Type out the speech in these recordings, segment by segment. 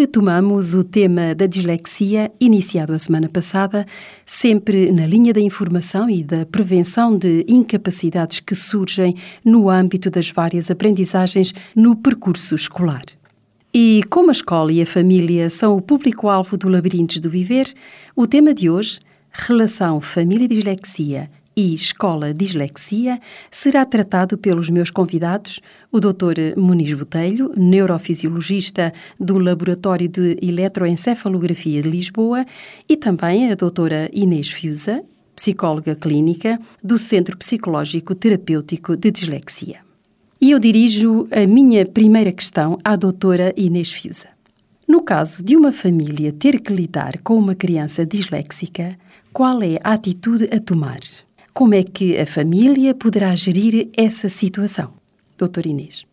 Retomamos o tema da dislexia, iniciado a semana passada, sempre na linha da informação e da prevenção de incapacidades que surgem no âmbito das várias aprendizagens no percurso escolar. E como a escola e a família são o público-alvo do Labirintos do Viver, o tema de hoje, relação família-dislexia e Escola Dislexia será tratado pelos meus convidados, o Dr. Muniz Botelho, neurofisiologista do Laboratório de Eletroencefalografia de Lisboa, e também a doutora Inês Fiusa, psicóloga clínica do Centro Psicológico Terapêutico de Dislexia. E eu dirijo a minha primeira questão à doutora Inês Fiusa. No caso de uma família ter que lidar com uma criança disléxica, qual é a atitude a tomar? Como é que a família poderá gerir essa situação? Doutor Inês.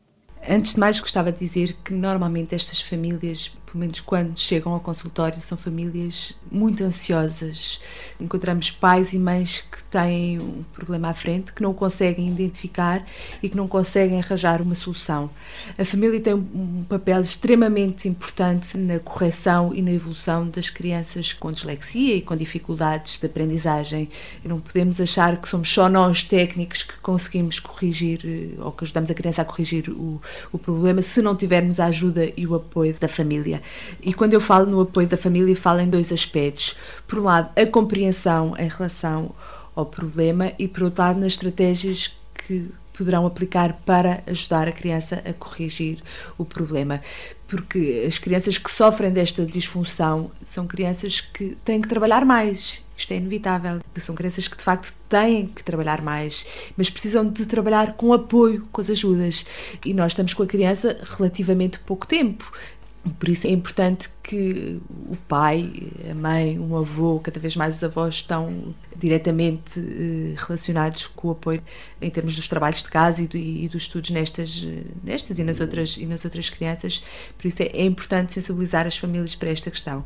Antes de mais, gostava de dizer que normalmente estas famílias, pelo menos quando chegam ao consultório, são famílias muito ansiosas. Encontramos pais e mães que têm um problema à frente, que não conseguem identificar e que não conseguem arranjar uma solução. A família tem um papel extremamente importante na correção e na evolução das crianças com dislexia e com dificuldades de aprendizagem. Não podemos achar que somos só nós técnicos que conseguimos corrigir eh, ou que ajudamos a criança a corrigir o, o problema se não tivermos a ajuda e o apoio da família. E quando eu falo no apoio da família, falo em dois aspectos. Por um lado, a compreensão em relação ao problema e, por outro lado, nas estratégias que poderão aplicar para ajudar a criança a corrigir o problema. Porque as crianças que sofrem desta disfunção são crianças que têm que trabalhar mais. Isto é inevitável. São crianças que de facto têm que trabalhar mais, mas precisam de trabalhar com apoio, com as ajudas. E nós estamos com a criança relativamente pouco tempo. Por isso é importante que o pai, a mãe, um avô, cada vez mais os avós estão diretamente eh, relacionados com o apoio em termos dos trabalhos de casa e, do, dos estudos nestas, nestas e nas outras e nas outras crianças. Por isso é, é importante sensibilizar as famílias para esta questão.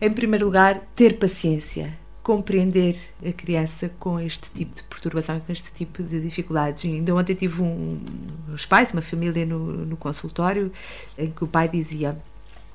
Em primeiro lugar, ter paciência compreender a criança com este tipo de perturbação e com este tipo de dificuldades. E ainda ontem tive um, uns pais, uma família no, no consultório, em que o pai dizia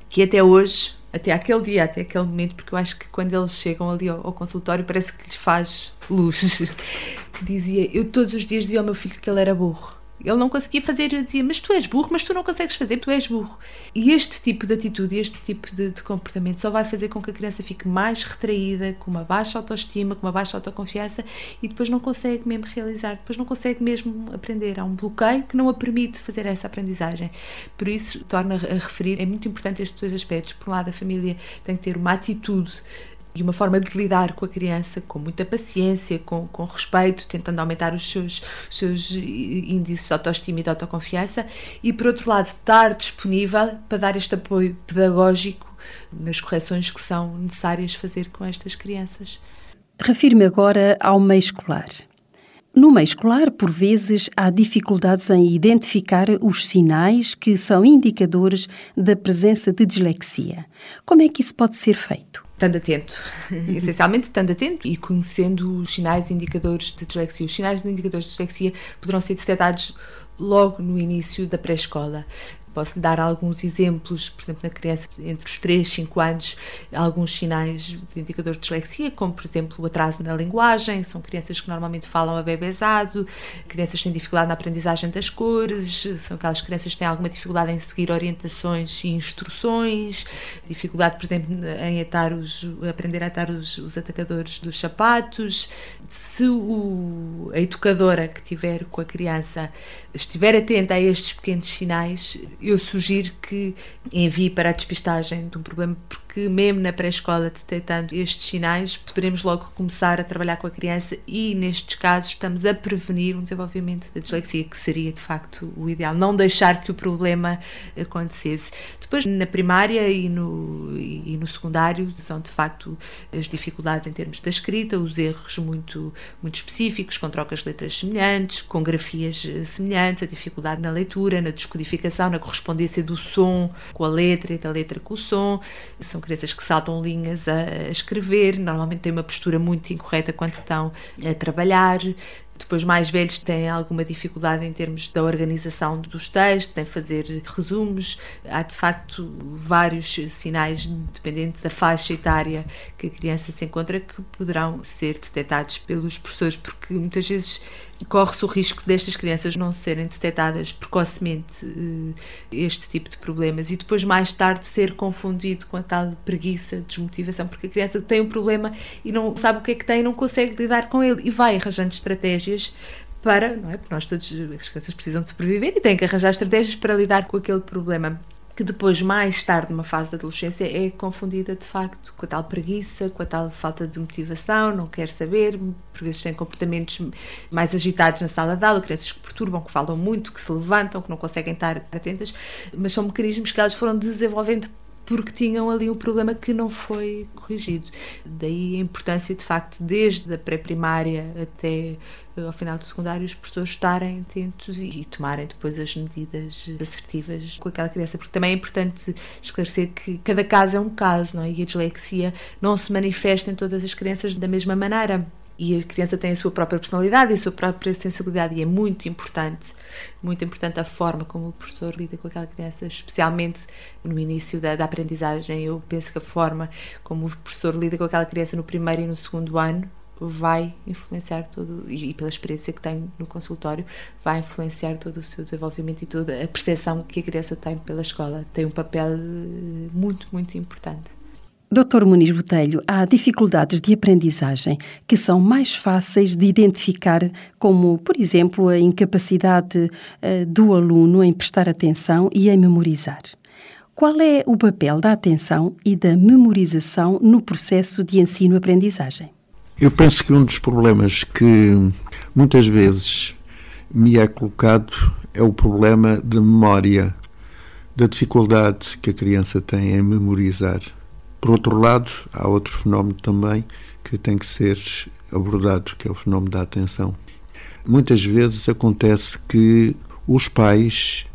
que até hoje, até aquele dia, até aquele momento, porque eu acho que quando eles chegam ali ao, ao consultório parece que lhes faz luz, que dizia, eu todos os dias dizia ao meu filho que ele era burro ele não conseguia fazer, eu dizia, mas tu és burro, mas tu não consegues fazer, tu és burro. E este tipo de atitude, este tipo de, de, comportamento só vai fazer com que a criança fique mais retraída, com uma baixa autoestima, com uma baixa autoconfiança e depois não consegue mesmo realizar, depois não consegue mesmo aprender. Há um bloqueio que não a permite fazer essa aprendizagem. Por isso, torna a referir, é muito importante estes dois aspectos. Por um lado, a família tem que ter uma atitude e uma forma de lidar com a criança com muita paciência, com, com respeito, tentando aumentar os seus, seus índices de autoestima e de autoconfiança, e por outro lado, estar disponível para dar este apoio pedagógico nas correções que são necessárias fazer com estas crianças. Refiro-me agora ao meio escolar. No meio escolar, por vezes, há dificuldades em identificar os sinais que são indicadores da presença de dislexia. Como é que isso pode ser feito? Estando atento, essencialmente estando atento e conhecendo os sinais indicadores de dislexia. Os sinais indicadores de dislexia poderão ser detectados logo no início da pré-escola. Posso dar alguns exemplos, por exemplo, na criança entre os 3 e 5 anos, alguns sinais de indicador de dislexia, como por exemplo o atraso na linguagem, são crianças que normalmente falam a bebezado, crianças que têm dificuldade na aprendizagem das cores, são aquelas crianças que têm alguma dificuldade em seguir orientações e instruções, dificuldade, por exemplo, em atar os, aprender a atar os, os atacadores dos sapatos. Se o, a educadora que tiver com a criança estiver atenta a estes pequenos sinais, eu sugiro que envie para a despistagem de um problema, porque porque mesmo na pré-escola detectando estes sinais, poderemos logo começar a trabalhar com a criança e nestes casos estamos a prevenir um desenvolvimento da dislexia, que seria de facto o ideal, não deixar que o problema acontecesse. Depois, na primária e no, e no secundário, são de facto as dificuldades em termos da escrita, os erros muito, muito específicos, com trocas de letras semelhantes, com grafias eh, semelhantes, a dificuldade na leitura, na descodificação, na correspondência do som com a letra e da letra com o som. São crianças que saltam linhas a, a escrever, normalmente têm uma postura muito incorreta quando estão a trabalhar, depois, mais velhos têm alguma dificuldade em termos da organização dos textos, em fazer resumos. Há, de facto, vários sinais, dependentes da faixa etária que a criança se encontra, que poderão ser detectados pelos professores, porque muitas vezes corre-se o risco destas crianças não serem detectadas precocemente eh, este tipo de problemas e depois mais tarde ser confundido com a tal preguiça, desmotivação, porque a criança tem um problema e não sabe o que é que tem não consegue lidar com ele e vai arranjando estratégias para, não é? Porque nós todos, as crianças precisam de sobreviver e têm que arranjar estratégias para lidar com aquele problema que depois, mais tarde, numa fase de adolescência, é confundida de facto com a tal preguiça, com a tal falta de motivação, não quer saber, por vezes tem comportamentos mais agitados na sala de aula, crianças que perturbam, que falam muito, que se levantam, que não conseguem estar atentas, mas são mecanismos que elas foram desenvolvendo porque tinham ali um problema que não foi corrigido. Daí a importância, de facto, desde a pré-primária até eh, ao final do secundário, os professores estarem atentos e, tomarem depois as medidas assertivas com aquela criança, porque também é importante esclarecer que cada caso é um caso, não é? E a dislexia não se manifesta em todas as crianças da mesma maneira e a criança tem a sua própria personalidade e a sua própria sensibilidade e é muito importante, muito importante a forma como o professor lida com aquela criança, especialmente no início da, da aprendizagem. Eu penso que a forma como o professor lida com aquela criança no primeiro e no segundo ano vai influenciar todo, e pela experiência que tenho no consultório, vai influenciar todo o seu desenvolvimento e toda a percepção que a criança tem pela escola. Tem um papel eh, muito, muito importante. Doutor Muniz Botelho, há dificuldades de aprendizagem que são mais fáceis de identificar, como, por exemplo, a incapacidade uh, do aluno em prestar atenção e em memorizar. Qual é o papel da atenção e da memorização no processo de ensino-aprendizagem? Eu penso que um dos problemas que muitas vezes me é colocado é o problema de memória, da dificuldade que a criança tem em memorizar por outro lado, há outro fenómeno também que tem que ser abordado, que é o fenómeno da atenção. Muitas vezes acontece que os pais,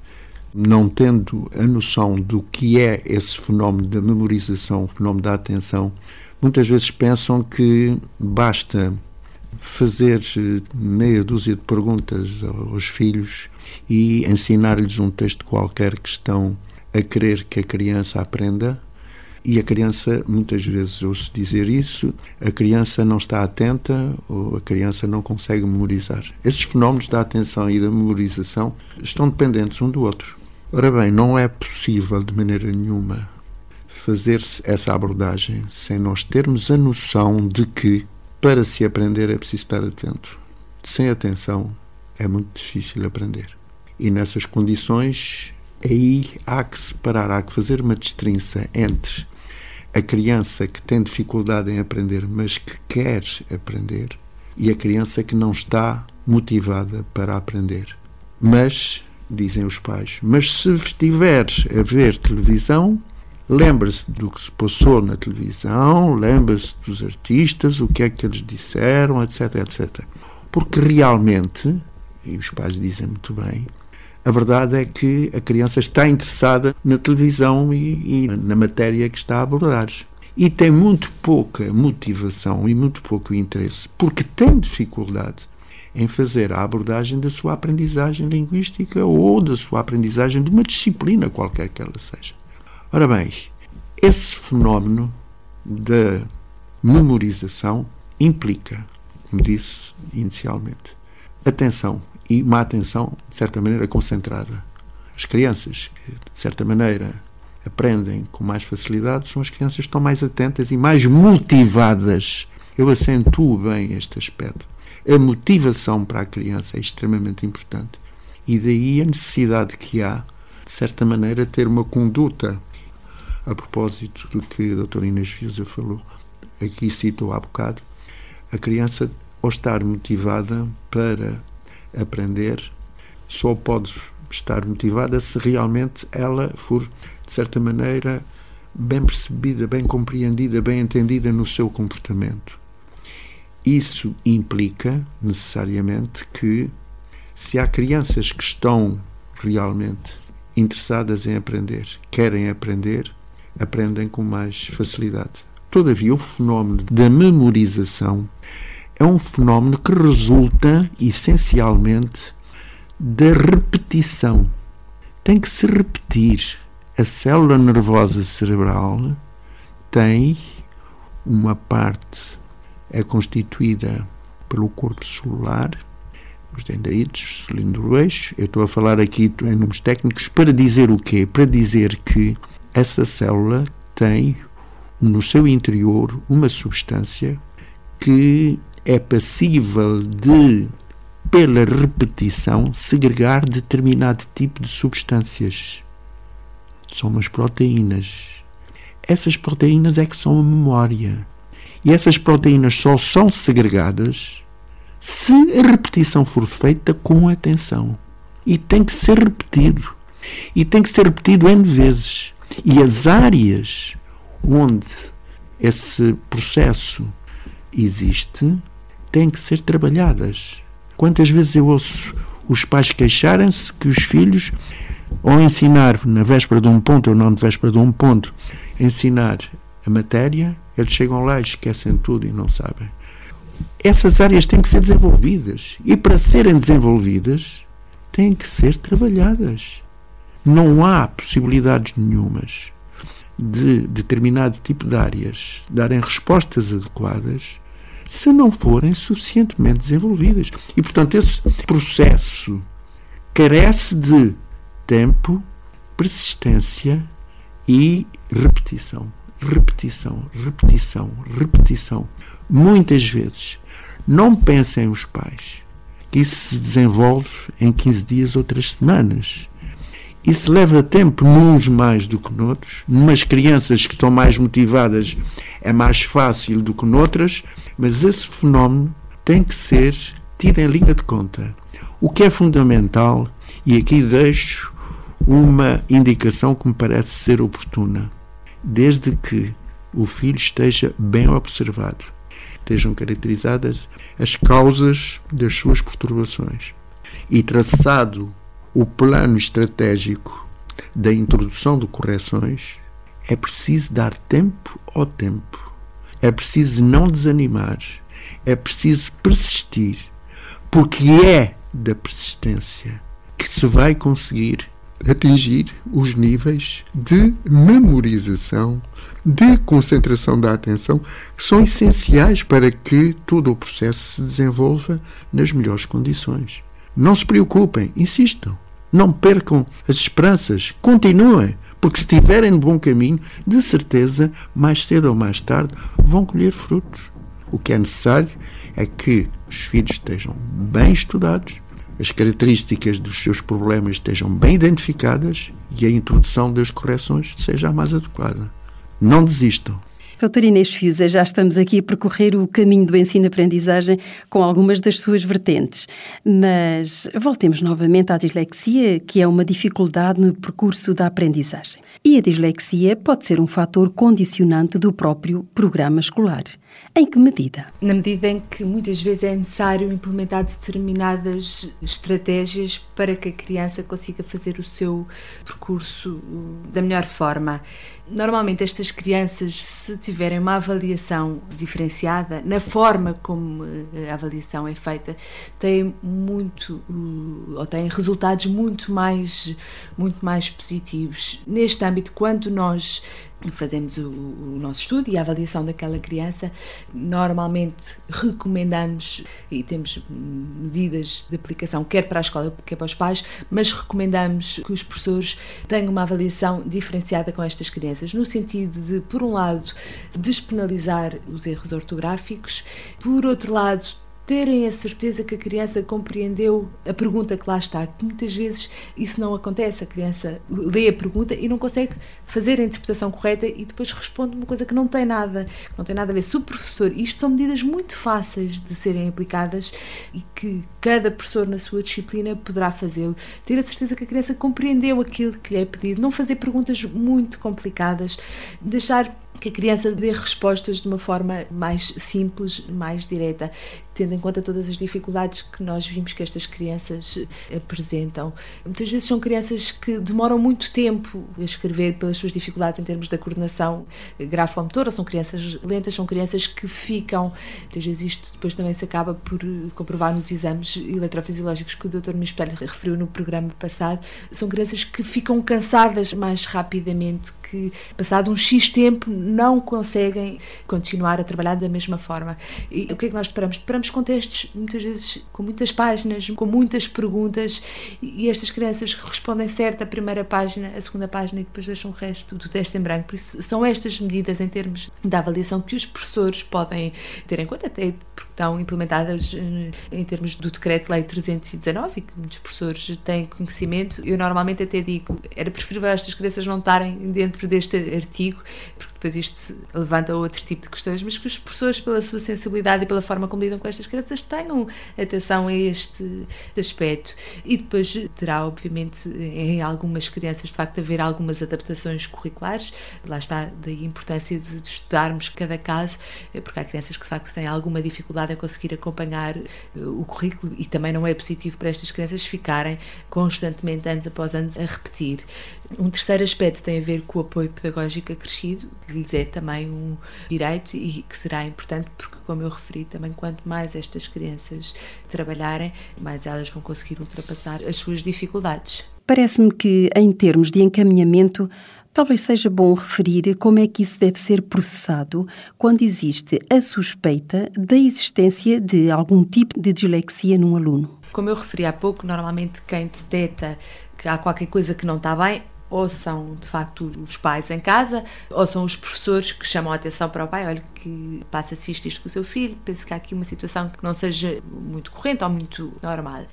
não tendo a noção do que é esse fenómeno da memorização, o fenómeno da atenção, muitas vezes pensam que basta fazer meia dúzia de perguntas aos filhos e ensinar-lhes um texto qualquer que estão a querer que a criança aprenda e a criança, muitas vezes ouço dizer isso, a criança não está atenta ou a criança não consegue memorizar. Esses fenómenos da atenção e da memorização estão dependentes um do outro. Ora bem, não é possível de maneira nenhuma fazer-se essa abordagem sem nós termos a noção de que para se aprender é preciso estar atento. Sem atenção é muito difícil aprender. E nessas condições, aí há que separar, há que fazer uma distinção entre a criança que tem dificuldade em aprender, mas que quer aprender, e a criança que não está motivada para aprender. Mas, dizem os pais, mas se estiveres a ver televisão, lembre-se do que se passou na televisão, lembre-se dos artistas, o que é que eles disseram, etc, etc. Porque realmente, e os pais dizem muito bem, a verdade é que a criança está interessada na televisão e, e na matéria que está a abordar. E tem muito pouca motivação e muito pouco interesse, porque tem dificuldade em fazer a abordagem da sua aprendizagem linguística ou da sua aprendizagem de uma disciplina qualquer que ela seja. Ora bem, esse fenómeno da memorização implica, como disse inicialmente, atenção e uma atenção, de certa maneira, concentrada. As crianças que, de certa maneira, aprendem com mais facilidade são as crianças que estão mais atentas e mais motivadas. Eu acentuo bem este aspecto. A motivação para a criança é extremamente importante. E daí a necessidade que há, de certa maneira, ter uma conduta a propósito do que a doutora Inês Fiusa falou, aqui citou há bocado, a criança, ao estar motivada para aprender, só pode estar motivada se realmente ela for, de certa maneira, bem percebida, bem compreendida, bem entendida no seu comportamento. Isso implica, necessariamente, que se há crianças que estão realmente interessadas em aprender, querem aprender, aprendem com mais facilidade. Todavia, o fenómeno da memorização é um fenómeno que resulta essencialmente da repetição. Tem que se repetir. A célula nervosa cerebral tem uma parte é constituída pelo corpo celular, os dendritos, cilindro eixo. Eu estou a falar aqui em números técnicos para dizer o quê? Para dizer que essa célula tem no seu interior uma substância que é passível de, pela repetição, segregar determinado tipo de substâncias. São umas proteínas. Essas proteínas é que são a memória. E essas proteínas só são segregadas se a repetição for feita com atenção. E tem que ser repetido. E tem que ser repetido N vezes. E as áreas onde esse processo existe têm que ser trabalhadas. Quantas vezes eu ouço os pais queixarem-se que os filhos, ao ensinar na véspera de um ponto ou não de véspera de um ponto, ensinar a matéria, eles chegam lá e esquecem tudo e não sabem. Essas áreas têm que ser desenvolvidas e para serem desenvolvidas têm que ser trabalhadas. Não há possibilidades nenhumas de determinado tipo de áreas darem respostas adequadas se não forem suficientemente desenvolvidas. E, portanto, esse processo carece de tempo, persistência e repetição. Repetição, repetição, repetição. Muitas vezes. Não pensem os pais que isso se desenvolve em 15 dias ou 3 semanas. Isso leva tempo, nuns mais do que noutros. Numas crianças que estão mais motivadas é mais fácil do que noutras, mas esse fenómeno tem que ser tido em linha de conta. O que é fundamental, e aqui deixo uma indicação que me parece ser oportuna, desde que o filho esteja bem observado, estejam caracterizadas as causas das suas perturbações e traçado o plano estratégico da introdução de correções, é preciso dar tempo ao tempo. É preciso não desanimar. É preciso persistir. Porque é da persistência que se vai conseguir atingir os níveis de memorização, de concentração da atenção, que são essenciais para que todo o processo se desenvolva nas melhores condições. Não se preocupem, insistam. Não percam as esperanças. Continuem. Porque se estiverem no bom caminho, de certeza, mais cedo ou mais tarde, vão colher frutos. O que é necessário é que os filhos estejam bem estudados, as características dos seus problemas estejam bem identificadas e a introdução das correções seja a mais adequada. Não desistam. Doutora Inês Fiusa, já estamos aqui a percorrer o caminho do ensino-aprendizagem com algumas das suas vertentes, mas voltemos novamente à dislexia, que é uma dificuldade no percurso da aprendizagem. E a dislexia pode ser um fator condicionante do próprio programa escolar. Em que medida? Na medida em que muitas vezes é necessário implementar determinadas estratégias para que a criança consiga fazer o seu percurso da melhor forma. Normalmente, estas crianças, se tiverem uma avaliação diferenciada, na forma como eh, a avaliação é feita, têm muito ou têm resultados muito mais, muito mais positivos. Neste âmbito, quando nós fazemos o, o, nosso estudo e a avaliação daquela criança, normalmente recomendamos e temos medidas de aplicação, quer para a escola, quer para os pais, mas recomendamos que os professores tenham uma avaliação diferenciada com estas crianças, no sentido de, por um lado, despenalizar os erros ortográficos, por outro lado, terem a certeza que a criança compreendeu a pergunta que lá está. Muitas vezes isso não acontece. A criança lê a pergunta e não consegue fazer a interpretação correta e depois responde uma coisa que não tem nada, não tem nada a ver. Se o professor, isto são medidas muito fáceis de serem aplicadas e que cada professor na sua disciplina poderá fazê-lo. Ter a certeza que a criança compreendeu aquilo que lhe é pedido, não fazer perguntas muito complicadas, deixar que a criança dê respostas de uma forma mais simples, mais direta tendo em conta todas as dificuldades que nós vimos que estas crianças apresentam. Muitas vezes são crianças que demoram muito tempo a escrever pelas suas dificuldades em termos da coordenação grafomotora, são crianças lentas, são crianças que ficam, muitas vezes isto depois também se acaba por comprovar nos exames eletrofisiológicos que o Dr. Mispelho referiu no programa passado, são crianças que ficam cansadas mais rapidamente, que passado um X tempo não conseguem continuar a trabalhar da mesma forma. E o que é que nós esperamos? Esperamos com textos muitas vezes com muitas páginas, com muitas perguntas, e estas crianças respondem certo a primeira página, a segunda página e depois deixam o resto do texto em branco. Por isso, são estas medidas em termos da avaliação que os professores podem ter em conta, até porque estão implementadas eh, em termos do Decreto-Lei 319 e que muitos professores têm conhecimento. Eu normalmente até digo, era preferível estas crianças não estarem dentro deste artigo, porque depois isto levanta outro tipo de questões, mas que os professores, pela sua sensibilidade e pela forma como lidam com estas crianças, tenham atenção a este aspecto. E depois terá, obviamente, em algumas crianças, de facto, haver algumas adaptações curriculares. Lá está daí a importância de, estudarmos cada caso, eh, porque há crianças que, de facto, têm alguma dificuldade em conseguir acompanhar eh, o currículo e também não é positivo para estas crianças ficarem constantemente, anos após anos, a repetir. Um terceiro aspecto tem a ver com o apoio pedagógico acrescido, que lhes é também um direito e que será importante porque, como eu referi, também quanto mais estas crianças trabalharem, mais elas vão conseguir ultrapassar as suas dificuldades. Parece-me que, em termos de encaminhamento, Talvez seja bom referir como é que isso deve ser processado quando existe a suspeita da existência de algum tipo de dislexia num aluno. Como eu referi há pouco, normalmente quem detecta que há qualquer coisa que não está bem ou são de facto os pais em casa, ou são os professores que chamam a atenção para o pai, olha que passa-se isto, isto com o seu filho, penso que há aqui uma situação que não seja muito corrente ou muito normal.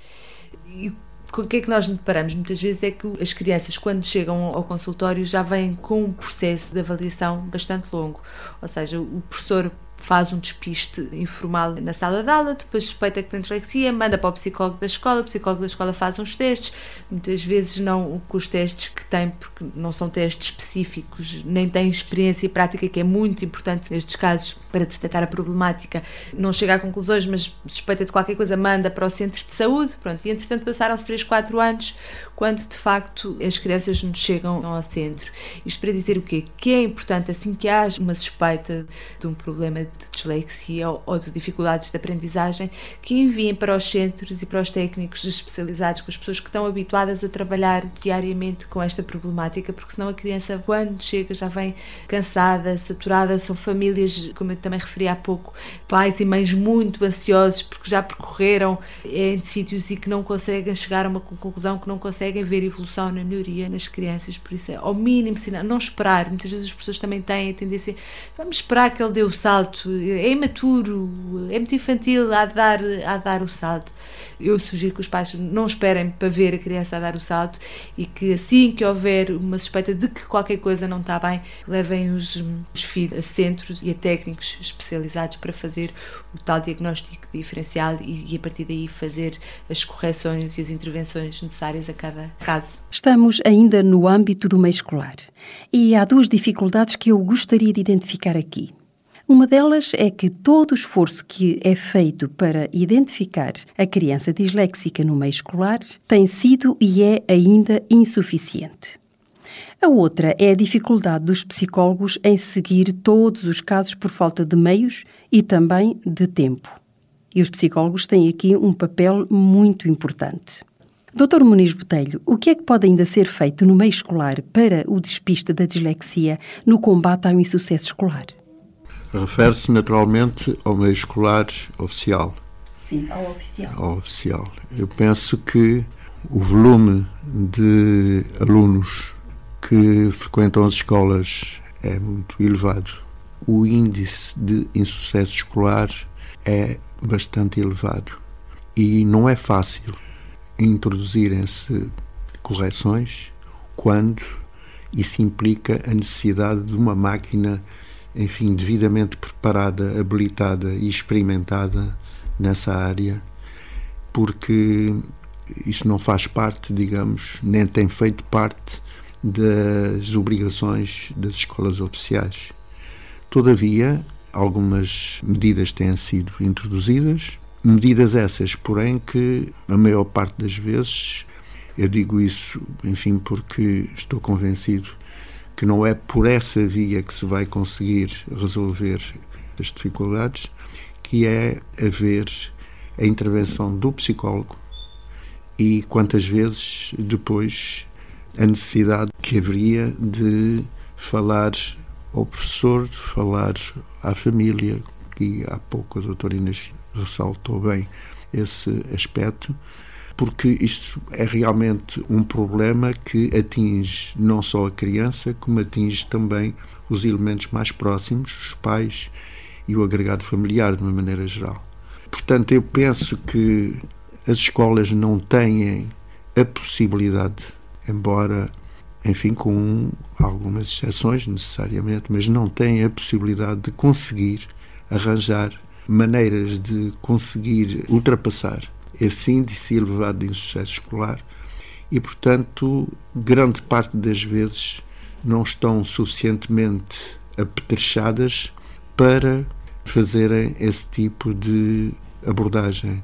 E o que é que nós deparamos muitas vezes é que as crianças, quando chegam ao consultório, já vêm com um processo de avaliação bastante longo. Ou seja, o professor faz um despiste informal na sala de aula, depois suspeita que tem dislexia, manda para o psicólogo da escola, o psicólogo da escola faz uns testes, muitas vezes não com os testes que tem, porque não são testes específicos, nem tem experiência prática, que é muito importante nestes casos para detectar a problemática. Não chega a conclusões, mas suspeita de qualquer coisa, manda para o centro de saúde, pronto, e entretanto passaram-se 3, 4 anos, quando de facto as crianças nos chegam ao centro. Isto para dizer o quê? Que é importante, assim que haja uma suspeita de um problema de dislexia ou de dificuldades de aprendizagem, que enviem para os centros e para os técnicos especializados, com as pessoas que estão habituadas a trabalhar diariamente com esta problemática, porque senão a criança, quando chega, já vem cansada, saturada. São famílias, como eu também referi há pouco, pais e mães muito ansiosos porque já percorreram em sítios e que não conseguem chegar a uma conclusão, que não conseguem ver evolução na melhoria nas crianças, por isso é ao mínimo sinal, não esperar. Muitas vezes as pessoas também têm a tendência, vamos esperar que ele dê o salto, é imaturo, é muito infantil a dar, a dar o salto. Eu sugiro que os pais não esperem para ver a criança a dar o salto e que assim que houver uma suspeita de que qualquer coisa não está bem, levem os, os filhos a centros e a técnicos especializados para fazer o tal diagnóstico diferencial e, e a partir daí fazer as correções e as intervenções necessárias a cada caso. Estamos ainda no âmbito do meio escolar e há duas dificuldades que eu gostaria de identificar aqui. Uma delas é que todo o esforço que é feito para identificar a criança disléxica no meio escolar tem sido e é ainda insuficiente. A outra é a dificuldade dos psicólogos em seguir todos os casos por falta de meios e também de tempo. E os psicólogos têm aqui um papel muito importante. Dr. Muniz Botelho, o que é que pode ainda ser feito no meio escolar para o despiste da dislexia no combate ao insucesso escolar? Refere-se naturalmente ao meio escolar oficial. Sim, ao oficial. Ao oficial. Eu penso que o volume de alunos que frequentam as escolas é muito elevado. O índice de insucesso escolar é bastante elevado e não é fácil introduzirem-se correções quando isso implica a necessidade de uma máquina, enfim, devidamente preparada, habilitada e experimentada nessa área, porque isso não faz parte, digamos, nem tem feito parte das obrigações das escolas oficiais. Todavia, algumas medidas têm sido introduzidas, medidas essas, porém, que a maior parte das vezes, eu digo isso, enfim, porque estou convencido que não é por essa via que se vai conseguir resolver as dificuldades, que é haver a intervenção do psicólogo e quantas vezes depois a necessidade que haveria de falar ao professor, de falar à família, e há pouco a doutora Inês ressaltou bem esse aspecto, porque isto é realmente um problema que atinge não só a criança, como atinge também os elementos mais próximos, os pais e o agregado familiar, de uma maneira geral. Portanto, eu penso que as escolas não têm a possibilidade, embora, enfim, com algumas exceções necessariamente, mas não têm a possibilidade de conseguir arranjar maneiras de conseguir ultrapassar esse índice elevado de insucesso escolar e, portanto, grande parte das vezes não estão suficientemente apetrechadas para fazerem esse tipo de abordagem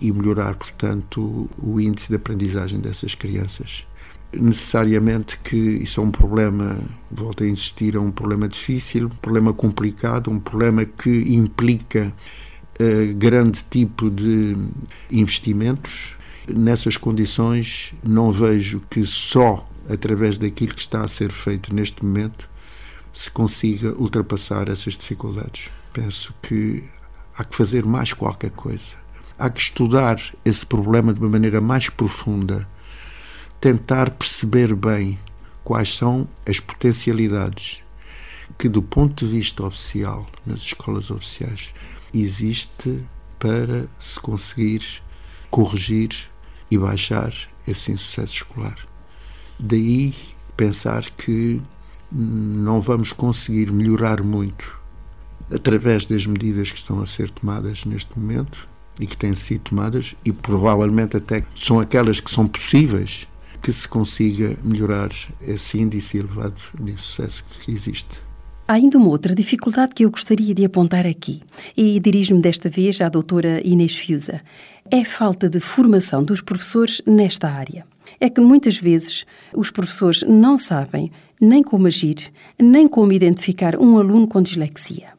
e melhorar, portanto, o índice de aprendizagem dessas crianças. Necessariamente que isso é um problema, volto a insistir, é um problema difícil, um problema complicado, um problema que implica uh, grande tipo de investimentos. Nessas condições, não vejo que só através daquilo que está a ser feito neste momento se consiga ultrapassar essas dificuldades. Penso que há que fazer mais qualquer coisa. Há que estudar esse problema de uma maneira mais profunda, tentar perceber bem quais são as potencialidades que, do ponto de vista oficial, nas escolas oficiais, existe para se conseguir corrigir e baixar esse insucesso escolar. Daí pensar que não vamos conseguir melhorar muito através das medidas que estão a ser tomadas neste momento e que têm sido tomadas, e provavelmente até são aquelas que são possíveis, que se consiga melhorar esse índice elevado de sucesso que existe. Há ainda uma outra dificuldade que eu gostaria de apontar aqui, e dirijo-me desta vez à doutora Inês Fiusa. É a falta de formação dos professores nesta área. É que muitas vezes os professores não sabem nem como agir, nem como identificar um aluno com dislexia.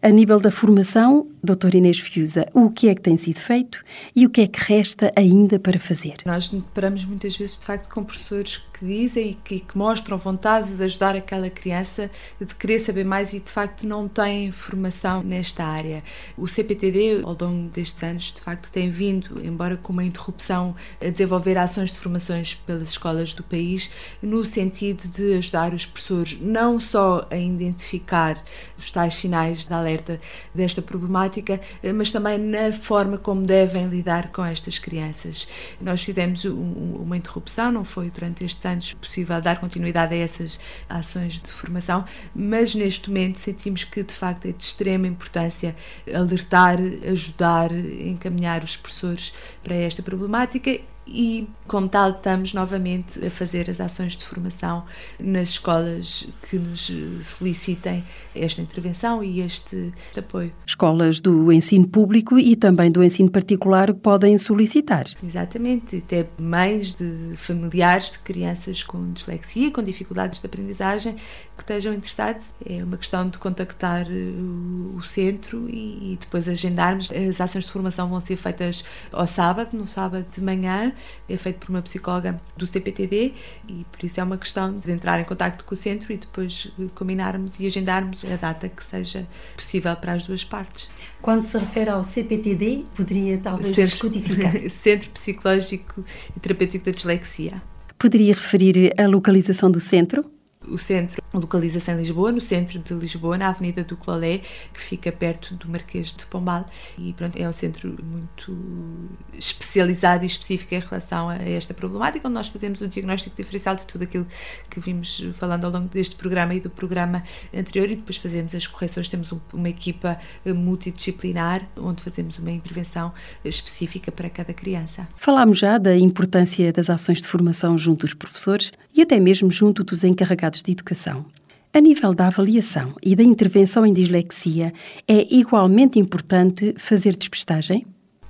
A nível da formação, Doutora Inês Fiusa, o que é que tem sido feito e o que é que resta ainda para fazer? Nós deparamos muitas vezes, de facto, com professores que dizem e que, que, mostram vontade de ajudar aquela criança, de querer saber mais e, de facto, não têm formação nesta área. O CPTD, ao longo destes anos, de facto, tem vindo, embora com uma interrupção, a desenvolver ações de formações pelas escolas do país, no sentido de ajudar os professores não só a identificar os tais sinais de alerta desta problemática, mas também na forma como devem lidar com estas crianças. Nós fizemos uma interrupção, não foi durante estes anos possível dar continuidade a essas ações de formação, mas neste momento sentimos que de facto é de extrema importância alertar, ajudar, encaminhar os professores para esta problemática e, como tal, estamos novamente a fazer as ações de formação nas escolas que nos solicitem esta intervenção e este apoio. Escolas do ensino público e também do ensino particular podem solicitar. Exatamente, até mães de familiares de crianças com dislexia, com dificuldades de aprendizagem, que estejam interessados. É uma questão de contactar uh, o centro e, depois agendarmos. As ações de formação vão ser feitas ao sábado, no sábado de manhã, é feito por uma psicóloga do CPTD e por isso é uma questão de entrar em contato com o centro e depois combinarmos e agendarmos a data que seja possível para as duas partes. Quando se refere ao CPTD, poderia talvez centro, descodificar? Centro Psicológico e Terapêutico da Dislexia. Poderia referir a localização do centro? O centro localiza-se em Lisboa, no centro de Lisboa, na Avenida do Clolé, que fica perto do Marquês de Pombal. E pronto, é um centro muito especializado e específico em relação a esta problemática, onde nós fazemos o diagnóstico diferencial de tudo aquilo que vimos falando ao longo deste programa e do programa anterior, e depois fazemos as correções. Temos uma equipa multidisciplinar, onde fazemos uma intervenção específica para cada criança. Falámos já da importância das ações de formação junto dos professores e até mesmo junto dos encarregados de educação. A nível da avaliação e da intervenção em dislexia, é igualmente importante fazer despistagem?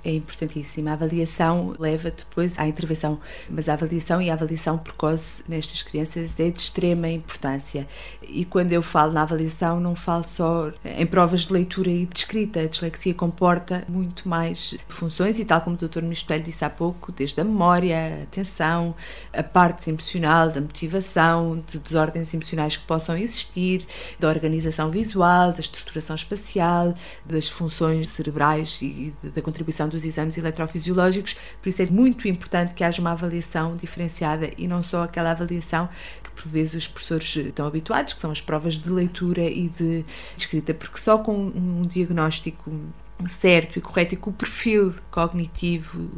É importantíssima. A avaliação leva depois à intervenção, mas a avaliação e a avaliação precoce nestas crianças é de extrema importância. E quando eu falo na avaliação, não falo só em provas de leitura e de escrita. A dislexia comporta muito mais funções e, tal como o Dr. Mistelho disse há pouco, desde a memória, a atenção, a parte emocional, da motivação, de desordens emocionais que possam existir, da organização visual, da estruturação espacial, das funções cerebrais e da contribuição dos exames eletrofisiológicos, por isso é muito importante que haja uma avaliação diferenciada e não só aquela avaliação que por vezes os professores estão habituados, que são as provas de leitura e de escrita, porque só com um diagnóstico certo e correto e com o perfil cognitivo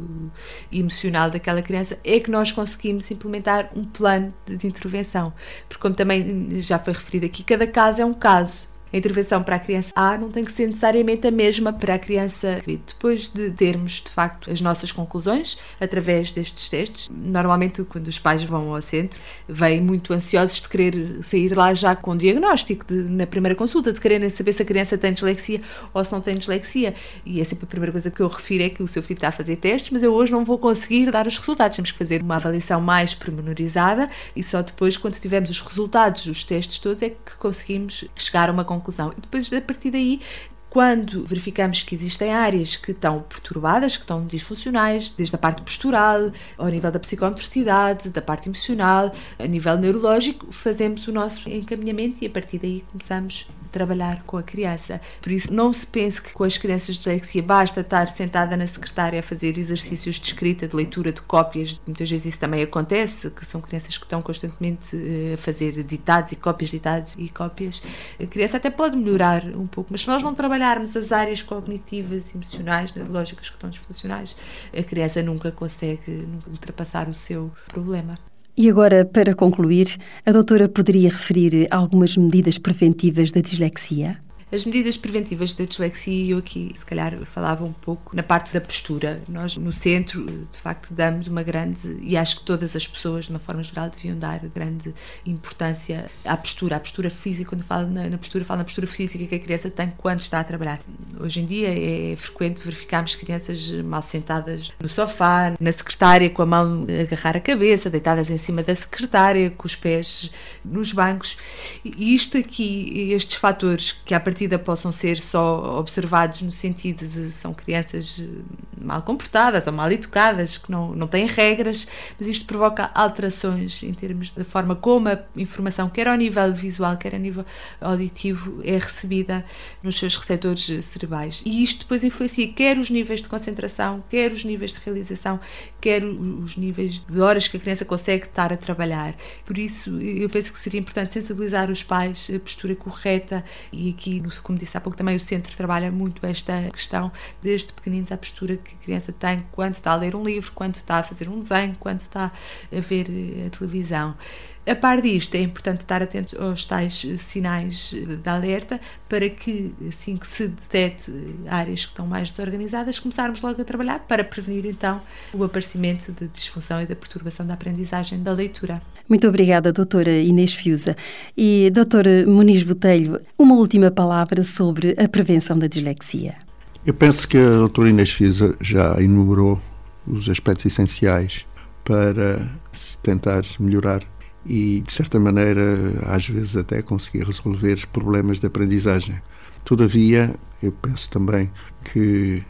e emocional daquela criança é que nós conseguimos implementar um plano de intervenção. Porque, como também já foi referido aqui, cada caso é um caso a intervenção para a criança A não tem que ser necessariamente a mesma para a criança B. Depois de termos, de facto, as nossas conclusões através destes testes, normalmente quando os pais vão ao centro, vêm muito ansiosos de querer sair lá já com diagnóstico de, na primeira consulta, de quererem saber se a criança tem dislexia ou se não tem dislexia. E é sempre a primeira coisa que eu refiro é que o seu filho está a fazer testes, mas eu hoje não vou conseguir dar os resultados. Temos que fazer uma avaliação mais pormenorizada e só depois, quando tivermos os resultados dos testes todos, é que conseguimos chegar a uma conclusão conclusão. E depois, a partir daí, quando verificamos que existem áreas que estão perturbadas, que estão disfuncionais, desde a parte postural, ao nível da psicomotricidade, da parte emocional, a nível neurológico, fazemos o nosso encaminhamento e a partir daí começamos trabalhar com a criança. Por isso, não se pense que com as crianças de dislexia basta estar sentada na secretária a fazer exercícios de escrita, de leitura de cópias. Muitas vezes isso também acontece, que são crianças que estão constantemente eh, a fazer ditados e cópias, ditados e cópias. A criança até pode melhorar um pouco, mas se nós não trabalharmos as áreas cognitivas, emocionais, neurológicas que estão disfuncionais, a criança nunca consegue ultrapassar o seu problema. E agora, para concluir, a doutora poderia referir algumas medidas preventivas da dislexia? As medidas preventivas da dislexia, eu aqui se calhar falava um pouco na parte da postura. Nós no centro, de facto, damos uma grande, e acho que todas as pessoas, de uma forma geral, deviam dar grande importância à postura, à postura física. Quando falo na, na postura, falo na postura física que a criança tem quando está a trabalhar. Hoje em dia é frequente verificarmos crianças mal sentadas no sofá, na secretária, com a mão a agarrar a cabeça, deitadas em cima da secretária, com os pés nos bancos. E isto aqui, estes fatores que a partir partida possam ser só observados no sentido de são crianças eh, mal comportadas ou mal educadas, que não, não têm regras, mas isto provoca alterações em termos da forma como a informação, quer ao nível visual, quer a nível auditivo, é recebida nos seus receptores cerebrais. E isto depois influencia quer os níveis de concentração, quer os níveis de realização, quer os níveis de horas que a criança consegue estar a trabalhar. Por isso, eu penso que seria importante sensibilizar os pais a postura correta e aqui como disse há pouco também, o centro trabalha muito esta questão, desde pequeninos, a postura que a criança tem quando está a ler um livro, quando está a fazer um desenho, quando está a ver eh, a televisão. A par disto, é importante estar atento aos tais sinais de alerta para que, assim que se detete áreas que estão mais desorganizadas, começarmos logo a trabalhar para prevenir então o aparecimento da disfunção e da perturbação da aprendizagem da leitura. Muito obrigada, doutora Inês Fiusa. E doutora Muniz Botelho, uma última palavra sobre a prevenção da dislexia. Eu penso que a doutora Inês Fiusa já enumerou os aspectos essenciais para se tentar melhorar e, de certa maneira, às vezes até conseguir resolver problemas de aprendizagem. Todavia, eu penso também que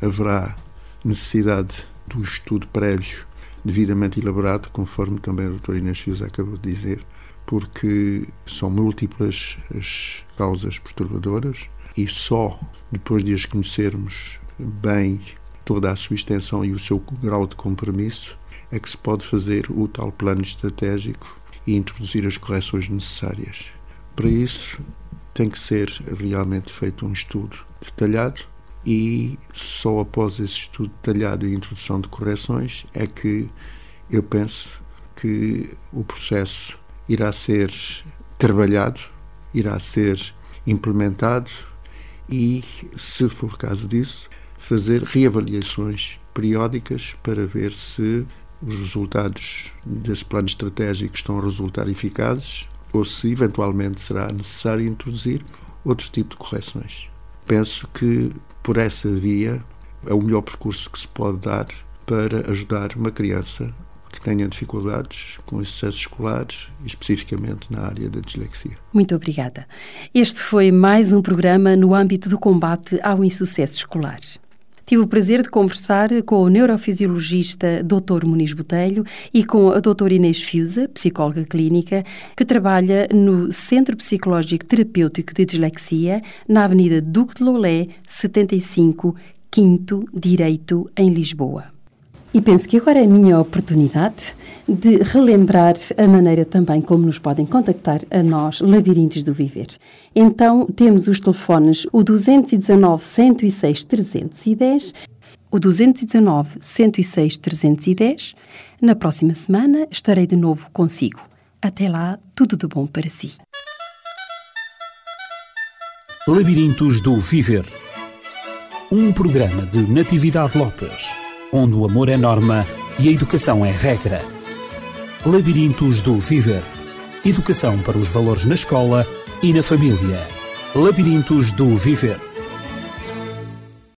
haverá necessidade do estudo prévio devidamente elaborado, conforme também a doutora Inês Fius acabou de dizer, porque são múltiplas as causas perturbadoras e só depois de as conhecermos bem toda a sua extensão e o seu grau de compromisso é que se pode fazer o tal plano estratégico e introduzir as correções necessárias. Para isso, tem que ser realmente feito um estudo detalhado e só após esse estudo detalhado e introdução de correções é que eu penso que o processo irá ser trabalhado, irá ser implementado e, se for caso disso, fazer reavaliações periódicas para ver se os resultados desse plano estratégico estão a resultar eficazes ou se eventualmente será necessário introduzir outro tipo de correções. Penso que por essa via é o melhor percurso que se pode dar para ajudar uma criança que tenha dificuldades com os sucessos escolares, especificamente na área da dislexia. Muito obrigada. Este foi mais um programa no âmbito do combate ao insucesso escolar. Tive o prazer de conversar com o neurofisiologista Dr. Muniz Botelho e com a Dra. Inês Fiusa, psicóloga clínica, que trabalha no Centro Psicológico Terapêutico de Dislexia, na Avenida Duque de Lolé, 75, Quinto Direito, em Lisboa. E penso que agora é a minha oportunidade de relembrar a maneira também como nos podem contactar a nós, Labirintos do Viver. Então, temos os telefones o 219 106 310, o 219 106 310. Na próxima semana estarei de novo consigo. Até lá, tudo de bom para si. Labirintos do Viver. Um programa de Natividade Lopes onde o amor é norma e a educação é regra. Labirintos do Viver. Educação para os valores na escola e na família. Labirintos do Viver.